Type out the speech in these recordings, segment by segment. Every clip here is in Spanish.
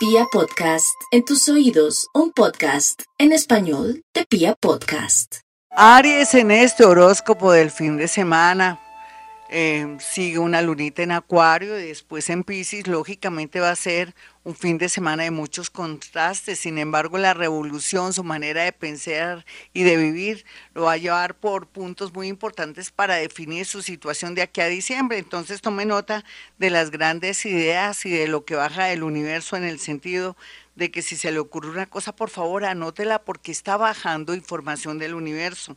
Pia Podcast, en tus oídos, un podcast en español de Pia Podcast. Aries en este horóscopo del fin de semana. Eh, sigue una lunita en Acuario y después en Pisces, lógicamente va a ser un fin de semana de muchos contrastes. Sin embargo, la revolución, su manera de pensar y de vivir, lo va a llevar por puntos muy importantes para definir su situación de aquí a diciembre. Entonces, tome nota de las grandes ideas y de lo que baja del universo en el sentido de que si se le ocurre una cosa, por favor, anótela porque está bajando información del universo.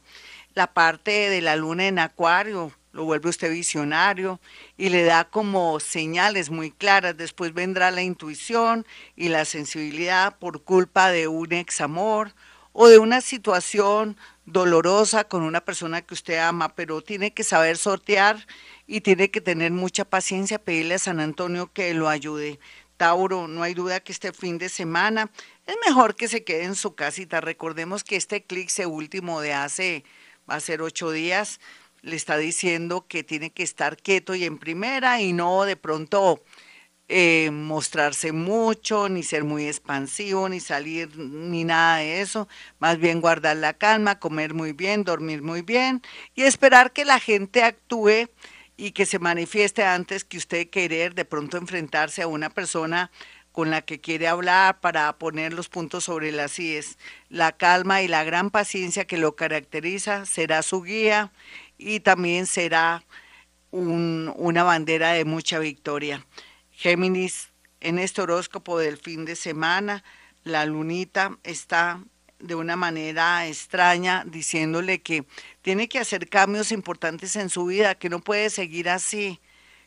La parte de la luna en Acuario lo vuelve usted visionario y le da como señales muy claras. Después vendrá la intuición y la sensibilidad por culpa de un examor o de una situación dolorosa con una persona que usted ama, pero tiene que saber sortear y tiene que tener mucha paciencia, pedirle a San Antonio que lo ayude. Tauro, no hay duda que este fin de semana es mejor que se quede en su casita. Recordemos que este eclipse último de hace, va a ser ocho días, le está diciendo que tiene que estar quieto y en primera y no de pronto eh, mostrarse mucho, ni ser muy expansivo, ni salir, ni nada de eso. Más bien guardar la calma, comer muy bien, dormir muy bien y esperar que la gente actúe y que se manifieste antes que usted querer de pronto enfrentarse a una persona con la que quiere hablar para poner los puntos sobre las IES. La calma y la gran paciencia que lo caracteriza será su guía y también será una bandera de mucha victoria. Géminis, en este horóscopo del fin de semana, la lunita está de una manera extraña diciéndole que tiene que hacer cambios importantes en su vida, que no puede seguir así,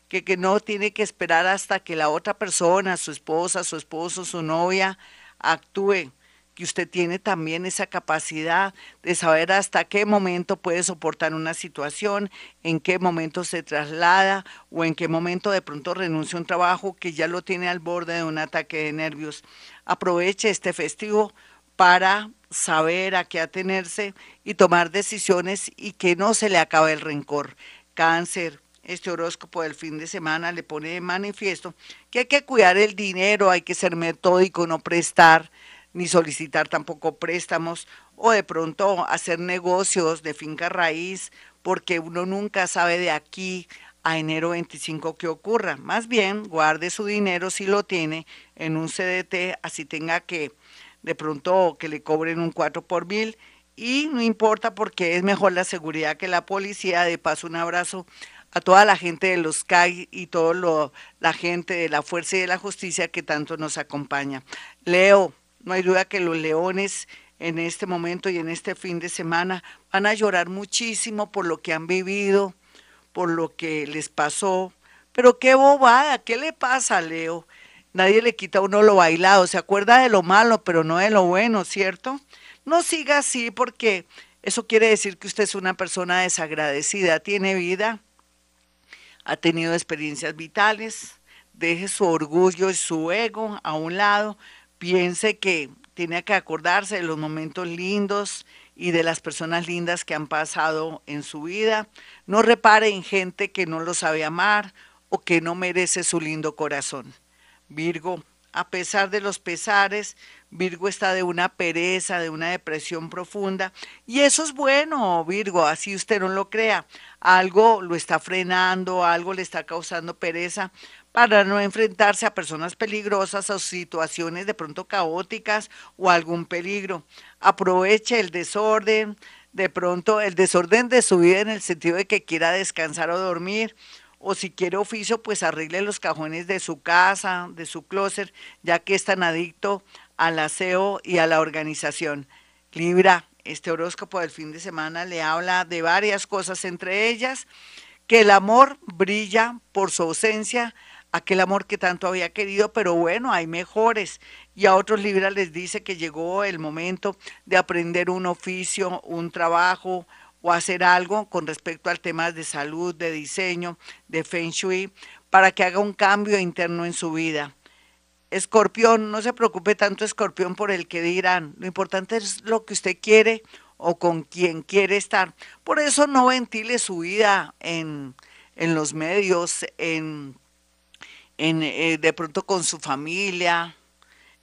que, que no tiene que esperar hasta que la otra persona, su esposa, su esposo, su novia, actúe que usted tiene también esa capacidad de saber hasta qué momento puede soportar una situación, en qué momento se traslada o en qué momento de pronto renuncia a un trabajo que ya lo tiene al borde de un ataque de nervios. Aproveche este festivo para saber a qué atenerse y tomar decisiones y que no se le acabe el rencor. Cáncer, este horóscopo del fin de semana le pone de manifiesto que hay que cuidar el dinero, hay que ser metódico, no prestar, ni solicitar tampoco préstamos o de pronto hacer negocios de finca raíz, porque uno nunca sabe de aquí a enero 25 qué ocurra. Más bien, guarde su dinero si lo tiene en un CDT, así tenga que de pronto que le cobren un 4 por mil y no importa porque es mejor la seguridad que la policía. De paso, un abrazo a toda la gente de los CAI y toda la gente de la Fuerza y de la Justicia que tanto nos acompaña. Leo, no hay duda que los leones en este momento y en este fin de semana van a llorar muchísimo por lo que han vivido, por lo que les pasó. Pero qué bobada, ¿qué le pasa, Leo? Nadie le quita a uno lo bailado, se acuerda de lo malo, pero no de lo bueno, ¿cierto? No siga así porque eso quiere decir que usted es una persona desagradecida, tiene vida, ha tenido experiencias vitales, deje su orgullo y su ego a un lado, piense que tiene que acordarse de los momentos lindos y de las personas lindas que han pasado en su vida. No repare en gente que no lo sabe amar o que no merece su lindo corazón. Virgo, a pesar de los pesares, Virgo está de una pereza, de una depresión profunda. Y eso es bueno, Virgo, así usted no lo crea. Algo lo está frenando, algo le está causando pereza para no enfrentarse a personas peligrosas o situaciones de pronto caóticas o algún peligro. Aproveche el desorden, de pronto el desorden de su vida en el sentido de que quiera descansar o dormir, o si quiere oficio, pues arregle los cajones de su casa, de su closet, ya que es tan adicto al aseo y a la organización. Libra, este horóscopo del fin de semana le habla de varias cosas, entre ellas que el amor brilla por su ausencia, aquel amor que tanto había querido, pero bueno, hay mejores. Y a otros libras les dice que llegó el momento de aprender un oficio, un trabajo o hacer algo con respecto al tema de salud, de diseño, de feng shui, para que haga un cambio interno en su vida. Escorpión, no se preocupe tanto Escorpión por el que dirán, lo importante es lo que usted quiere o con quien quiere estar. Por eso no ventile su vida en, en los medios, en en, eh, de pronto con su familia,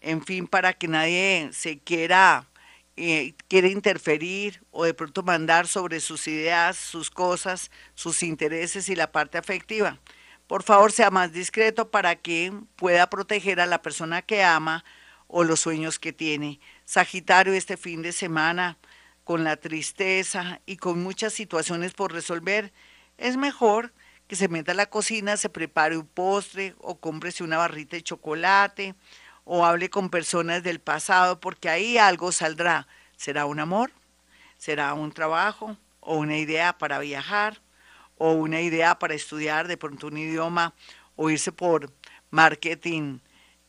en fin, para que nadie se quiera, eh, quiera interferir o de pronto mandar sobre sus ideas, sus cosas, sus intereses y la parte afectiva. Por favor, sea más discreto para que pueda proteger a la persona que ama o los sueños que tiene. Sagitario, este fin de semana, con la tristeza y con muchas situaciones por resolver, es mejor que se meta a la cocina, se prepare un postre o cómprese una barrita de chocolate o hable con personas del pasado porque ahí algo saldrá. ¿Será un amor? ¿Será un trabajo? ¿O una idea para viajar? o una idea para estudiar de pronto un idioma o irse por marketing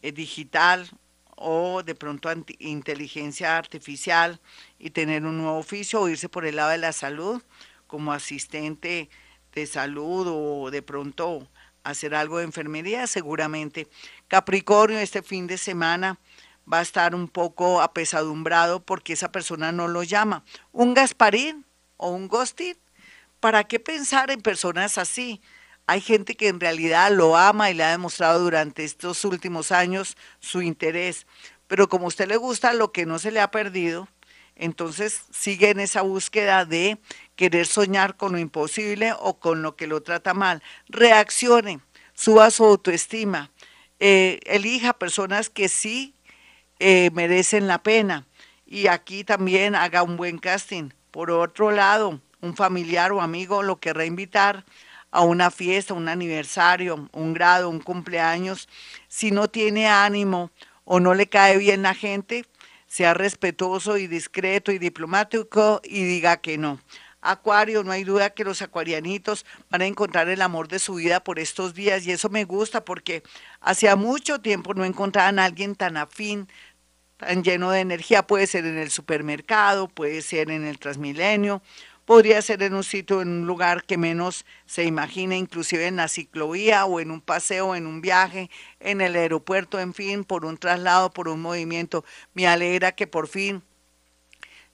eh, digital o de pronto inteligencia artificial y tener un nuevo oficio o irse por el lado de la salud como asistente de salud o de pronto hacer algo de enfermería seguramente. Capricornio este fin de semana va a estar un poco apesadumbrado porque esa persona no lo llama. Un Gasparín o un Ghosting ¿para qué pensar en personas así? Hay gente que en realidad lo ama y le ha demostrado durante estos últimos años su interés, pero como a usted le gusta lo que no se le ha perdido, entonces sigue en esa búsqueda de querer soñar con lo imposible o con lo que lo trata mal. Reaccione, suba su autoestima, eh, elija personas que sí eh, merecen la pena y aquí también haga un buen casting. Por otro lado, un familiar o amigo lo querrá invitar a una fiesta, un aniversario, un grado, un cumpleaños, si no tiene ánimo o no le cae bien la gente, sea respetuoso y discreto y diplomático y diga que no. Acuario, no hay duda que los acuarianitos van a encontrar el amor de su vida por estos días y eso me gusta porque hacía mucho tiempo no encontraban a alguien tan afín, tan lleno de energía. Puede ser en el supermercado, puede ser en el Transmilenio podría ser en un sitio, en un lugar que menos se imagine, inclusive en la ciclovía o en un paseo, en un viaje, en el aeropuerto, en fin, por un traslado, por un movimiento. Me alegra que por fin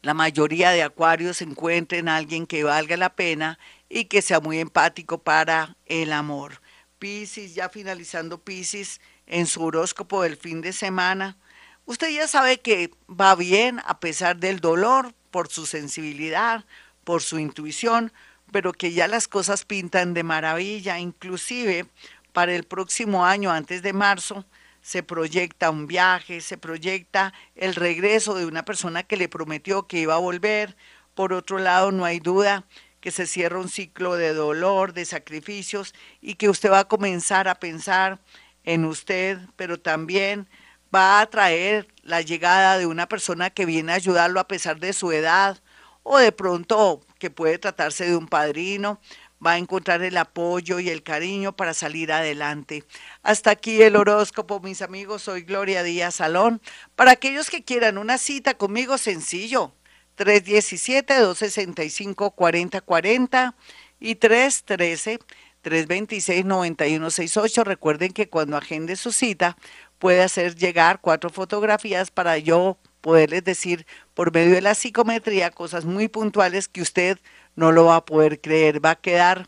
la mayoría de acuarios encuentren a alguien que valga la pena y que sea muy empático para el amor. Piscis, ya finalizando Piscis en su horóscopo del fin de semana. Usted ya sabe que va bien a pesar del dolor por su sensibilidad, por su intuición, pero que ya las cosas pintan de maravilla, inclusive para el próximo año, antes de marzo, se proyecta un viaje, se proyecta el regreso de una persona que le prometió que iba a volver. Por otro lado, no hay duda que se cierra un ciclo de dolor, de sacrificios y que usted va a comenzar a pensar en usted, pero también va a traer la llegada de una persona que viene a ayudarlo a pesar de su edad o de pronto que puede tratarse de un padrino, va a encontrar el apoyo y el cariño para salir adelante. Hasta aquí el horóscopo, mis amigos. Soy Gloria Díaz Salón. Para aquellos que quieran una cita conmigo, sencillo. 317-265-4040 y 313-326-9168. Recuerden que cuando agende su cita puede hacer llegar cuatro fotografías para yo poderles decir por medio de la psicometría cosas muy puntuales que usted no lo va a poder creer, va a quedar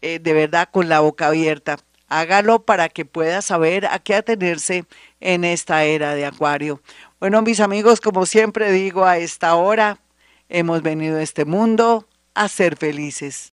eh, de verdad con la boca abierta. Hágalo para que pueda saber a qué atenerse en esta era de Acuario. Bueno, mis amigos, como siempre digo, a esta hora hemos venido a este mundo a ser felices.